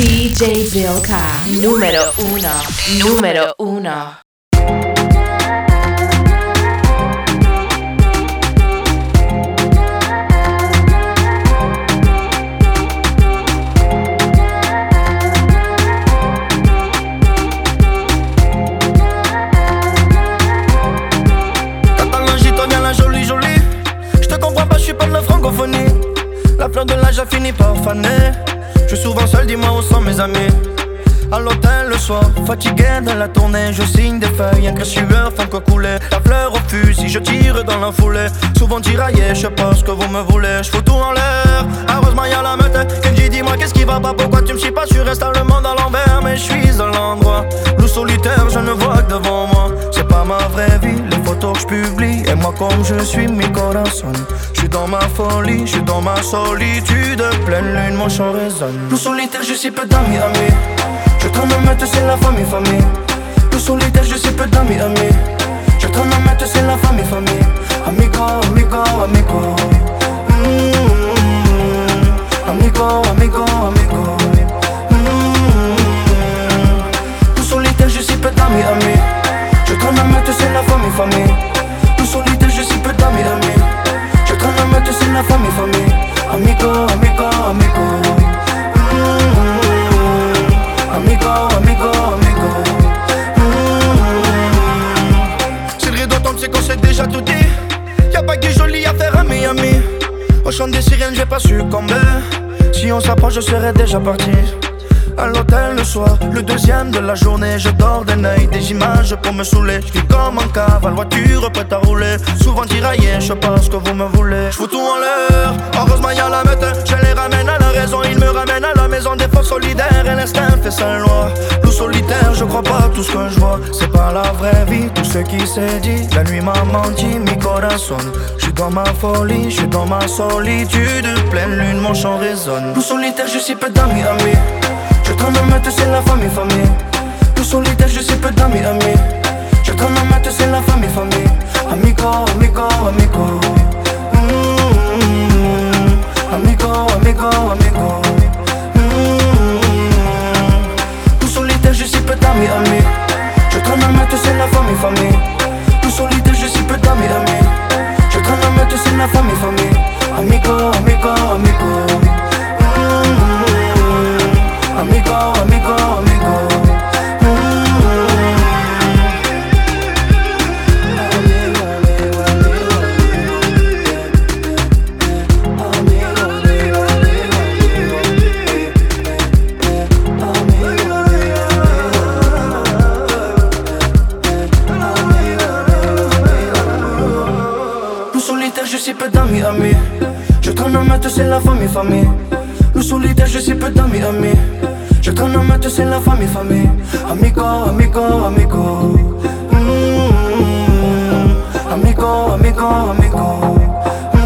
DJ Bilka, número uno, número uno. jolie jolie. Je te comprends pas, je suis pas de la francophonie. La fleur de l'âge a fini par faner. Je suis souvent seul, dis-moi où sont mes amis. À l'hôtel le soir, fatigué de la tournée, je signe des feuilles, un sueur font que couler. La fleur au fusil, je tire dans la foulée. Souvent tiraillé, je sais pas ce que vous me voulez. Je fous tout en l'air, heureusement y'a la meute. Kenji, dis-moi qu'est-ce qui va pas, pourquoi tu me suis pas, je reste à le monde à l'envers, mais je suis à l'endroit. Loup solitaire, je ne vois que devant moi. C'est pas ma vraie vie, les photos que je publie. Et moi, comme je suis, mi corazon. Dans ma folie, je suis dans ma solitude. Pleine lune, mon chant résonne. Loup solitaire, je suis peu d'amis, amis. Je t'en mettre, c'est la famille, famille. Le solitaire, je suis peu d'amis, amis. Je t'en mettre, c'est la famille, famille. Amigo, amigo, amigo. Mettre, c'est la famille, famille. Amigo, amigo, amigo. amigo, amigo, amigo. Si le rideau tombe, c'est qu'on s'est déjà tout dit. Y'a pas que joli à faire à Miami. Au chant des sirènes, j'ai pas su combien. Si on s'approche, je serais déjà parti. À l'hôtel le soir, le deuxième de la journée, je dors des nuits, des images pour me saouler. Je comme un cavale, voiture prête à rouler. Souvent tiraillé, je pense que vous me voulez. Je tout en l'air, heureusement y'a la meute. Je les ramène à la raison, ils me ramènent à la maison des forces solidaires. Et l'instinct fait sa loi. Loup solitaire, je crois pas tout ce que je vois. C'est pas la vraie vie, tout ce qui s'est dit. La nuit m'a menti, mi corazon. Je suis dans ma folie, je suis dans ma solitude. Pleine lune, mon chant résonne. Loup solitaire, je suis peu d'amis, amis. Je t'en mettre, c'est la famille, famille. Tout solitaire, je sais peu d'amis, amis. Je t'en mettre, c'est la famille, famille. Amigo, amigo, amigo. Mmh, amigo, amigo, amigo. Mmh, tout solitaire, je sais peu d'amis, amis. Je t'en mettre, c'est la famille, famille. suis peu d'amis, amis. Je traîne un matin, c'est la famille, famille. Nous solidaires, je suis peu d'amis, amis. Je traîne un matin, c'est la famille, famille. Amigo, amigo, amigo. Mmh, amigo, amigo, amigo. Mmh,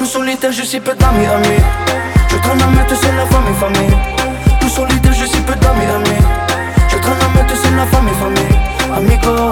nous solidaires, je suis peu d'amis, amis. Je traîne un matin, c'est la famille, famille. Nous solidaires, je suis peu d'amis, amis. Je traîne un matin, c'est la famille, famille. Amigo,